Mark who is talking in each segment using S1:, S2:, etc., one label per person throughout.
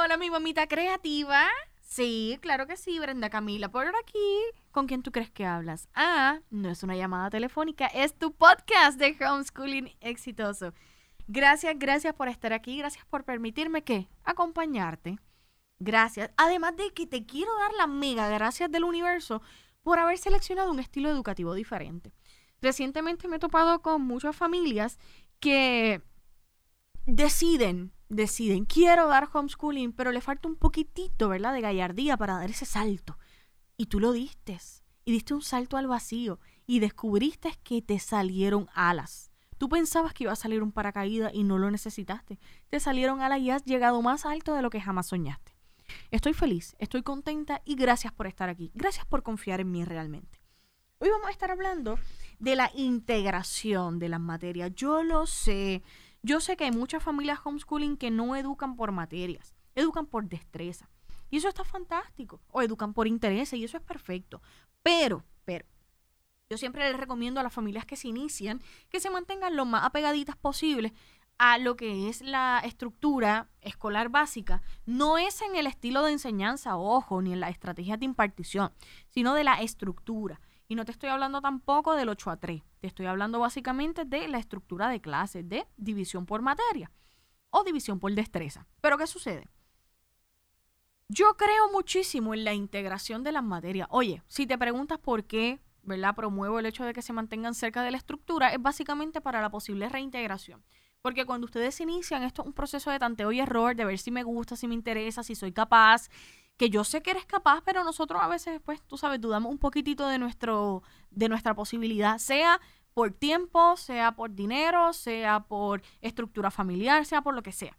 S1: Hola, mi mamita creativa. Sí, claro que sí, Brenda Camila, por aquí. ¿Con quién tú crees que hablas? Ah, no es una llamada telefónica, es tu podcast de homeschooling exitoso. Gracias, gracias por estar aquí, gracias por permitirme que acompañarte. Gracias. Además de que te quiero dar la mega gracias del universo por haber seleccionado un estilo educativo diferente. Recientemente me he topado con muchas familias que deciden, deciden, quiero dar homeschooling, pero le falta un poquitito, ¿verdad?, de gallardía para dar ese salto. Y tú lo diste, y diste un salto al vacío, y descubriste que te salieron alas. Tú pensabas que iba a salir un paracaídas y no lo necesitaste. Te salieron alas y has llegado más alto de lo que jamás soñaste. Estoy feliz, estoy contenta y gracias por estar aquí. Gracias por confiar en mí realmente. Hoy vamos a estar hablando de la integración de las materias. Yo lo sé, yo sé que hay muchas familias homeschooling que no educan por materias, educan por destreza. Y eso está fantástico. O educan por interés y eso es perfecto. Pero, pero, yo siempre les recomiendo a las familias que se inician que se mantengan lo más apegaditas posibles a lo que es la estructura escolar básica. No es en el estilo de enseñanza, ojo, ni en la estrategia de impartición, sino de la estructura. Y no te estoy hablando tampoco del 8 a 3. Te estoy hablando básicamente de la estructura de clases, de división por materia o división por destreza. Pero ¿qué sucede? Yo creo muchísimo en la integración de las materias. Oye, si te preguntas por qué, ¿verdad? Promuevo el hecho de que se mantengan cerca de la estructura, es básicamente para la posible reintegración. Porque cuando ustedes inician, esto es un proceso de tanteo y error, de ver si me gusta, si me interesa, si soy capaz, que yo sé que eres capaz, pero nosotros a veces, pues, tú sabes, dudamos un poquitito de, nuestro, de nuestra posibilidad, sea por tiempo, sea por dinero, sea por estructura familiar, sea por lo que sea.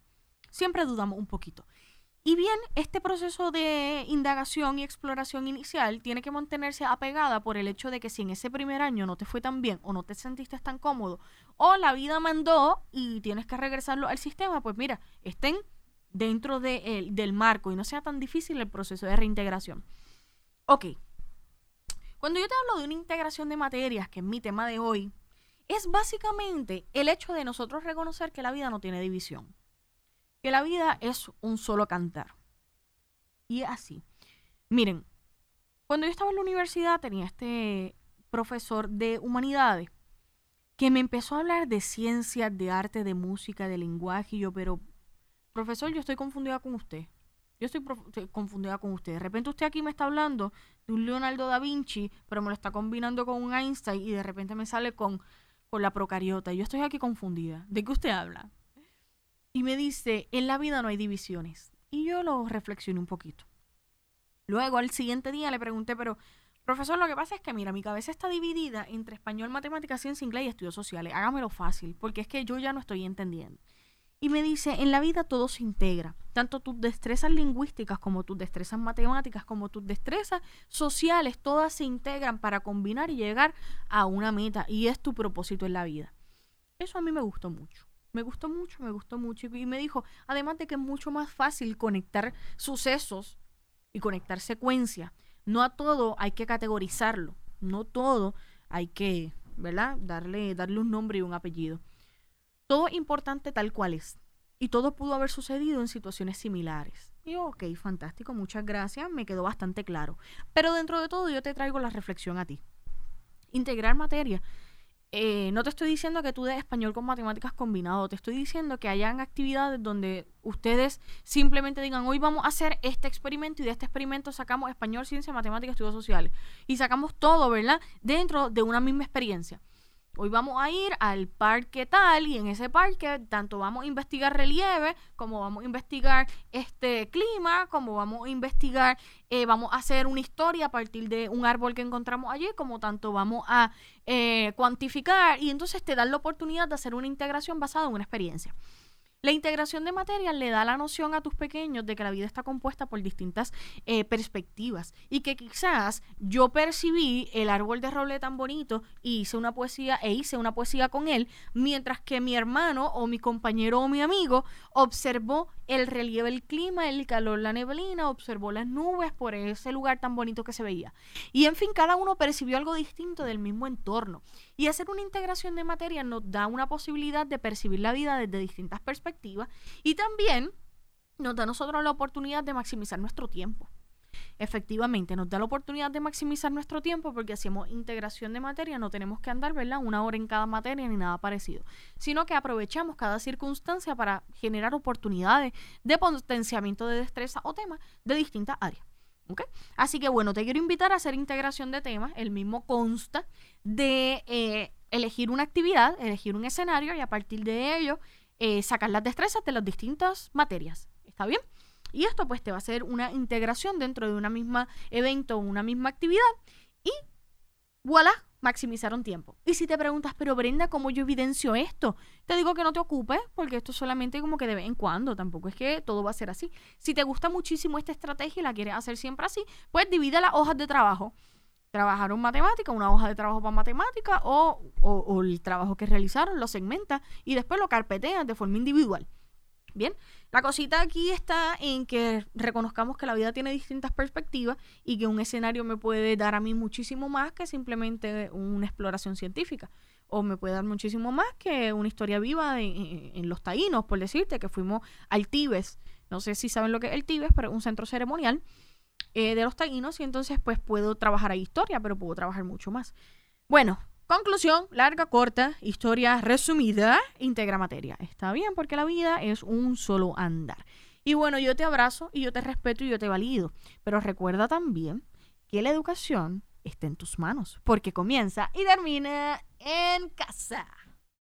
S1: Siempre dudamos un poquito. Y bien, este proceso de indagación y exploración inicial tiene que mantenerse apegada por el hecho de que si en ese primer año no te fue tan bien o no te sentiste tan cómodo o la vida mandó y tienes que regresarlo al sistema, pues mira, estén dentro de del marco y no sea tan difícil el proceso de reintegración. Ok, cuando yo te hablo de una integración de materias, que es mi tema de hoy, es básicamente el hecho de nosotros reconocer que la vida no tiene división, que la vida es un solo cantar. Y así. Miren, cuando yo estaba en la universidad tenía este profesor de humanidades que me empezó a hablar de ciencias, de arte, de música, de lenguaje, y yo, pero profesor, yo estoy confundida con usted. Yo estoy, confundida con usted. De repente usted aquí me está hablando de un Leonardo da Vinci, pero me lo está combinando con un Einstein y de repente me sale con, con la procariota. Yo estoy aquí confundida. ¿De qué usted habla? Y me dice, en la vida no hay divisiones. Y yo lo reflexioné un poquito. Luego, al siguiente día le pregunté, pero, profesor, lo que pasa es que, mira, mi cabeza está dividida entre español, matemáticas, ciencia, inglés y estudios sociales. Hágamelo fácil, porque es que yo ya no estoy entendiendo. Y me dice, en la vida todo se integra, tanto tus destrezas lingüísticas como tus destrezas matemáticas, como tus destrezas sociales, todas se integran para combinar y llegar a una meta. Y es tu propósito en la vida. Eso a mí me gustó mucho. Me gustó mucho, me gustó mucho. Y me dijo, además de que es mucho más fácil conectar sucesos y conectar secuencias. No a todo hay que categorizarlo. No todo hay que, ¿verdad? Darle, darle un nombre y un apellido. Todo importante tal cual es. Y todo pudo haber sucedido en situaciones similares. Y yo, ok, fantástico, muchas gracias, me quedó bastante claro. Pero dentro de todo yo te traigo la reflexión a ti. Integrar materia. Eh, no te estoy diciendo que tú des español con matemáticas combinado, te estoy diciendo que hayan actividades donde ustedes simplemente digan, hoy vamos a hacer este experimento y de este experimento sacamos español, ciencia, matemáticas, estudios sociales. Y sacamos todo, ¿verdad? Dentro de una misma experiencia. Hoy vamos a ir al parque tal y en ese parque tanto vamos a investigar relieve como vamos a investigar este clima, como vamos a investigar, eh, vamos a hacer una historia a partir de un árbol que encontramos allí, como tanto vamos a eh, cuantificar y entonces te dan la oportunidad de hacer una integración basada en una experiencia. La integración de materias le da la noción a tus pequeños de que la vida está compuesta por distintas eh, perspectivas y que quizás yo percibí el árbol de roble tan bonito y hice una poesía e hice una poesía con él, mientras que mi hermano o mi compañero o mi amigo observó el relieve, el clima, el calor, la neblina, observó las nubes por ese lugar tan bonito que se veía. Y en fin, cada uno percibió algo distinto del mismo entorno. Y hacer una integración de materia nos da una posibilidad de percibir la vida desde distintas perspectivas y también nos da a nosotros la oportunidad de maximizar nuestro tiempo. Efectivamente, nos da la oportunidad de maximizar nuestro tiempo porque hacemos integración de materia, no tenemos que andar, ¿verdad? Una hora en cada materia ni nada parecido, sino que aprovechamos cada circunstancia para generar oportunidades de potenciamiento de destreza o temas de distintas áreas. Así que bueno, te quiero invitar a hacer integración de temas. El mismo consta de eh, elegir una actividad, elegir un escenario y a partir de ello eh, sacar las destrezas de las distintas materias. ¿Está bien? Y esto pues te va a hacer una integración dentro de una misma evento una misma actividad y voilà, maximizaron tiempo. Y si te preguntas, pero Brenda, ¿cómo yo evidencio esto? Te digo que no te ocupes porque esto es solamente como que de vez en cuando, tampoco es que todo va a ser así. Si te gusta muchísimo esta estrategia y la quieres hacer siempre así, pues divide las hojas de trabajo. Trabajaron matemática, una hoja de trabajo para matemática o, o el trabajo que realizaron, lo segmenta y después lo carpeteas de forma individual. Bien, la cosita aquí está en que reconozcamos que la vida tiene distintas perspectivas y que un escenario me puede dar a mí muchísimo más que simplemente una exploración científica. O me puede dar muchísimo más que una historia viva en, los taínos, por decirte, que fuimos al Tibes. No sé si saben lo que es el Tibes, pero es un centro ceremonial eh, de los taínos y entonces pues puedo trabajar ahí historia, pero puedo trabajar mucho más. Bueno, Conclusión, larga, corta, historia resumida, integra materia. Está bien porque la vida es un solo andar. Y bueno, yo te abrazo y yo te respeto y yo te valido. Pero recuerda también que la educación está en tus manos porque comienza y termina en casa.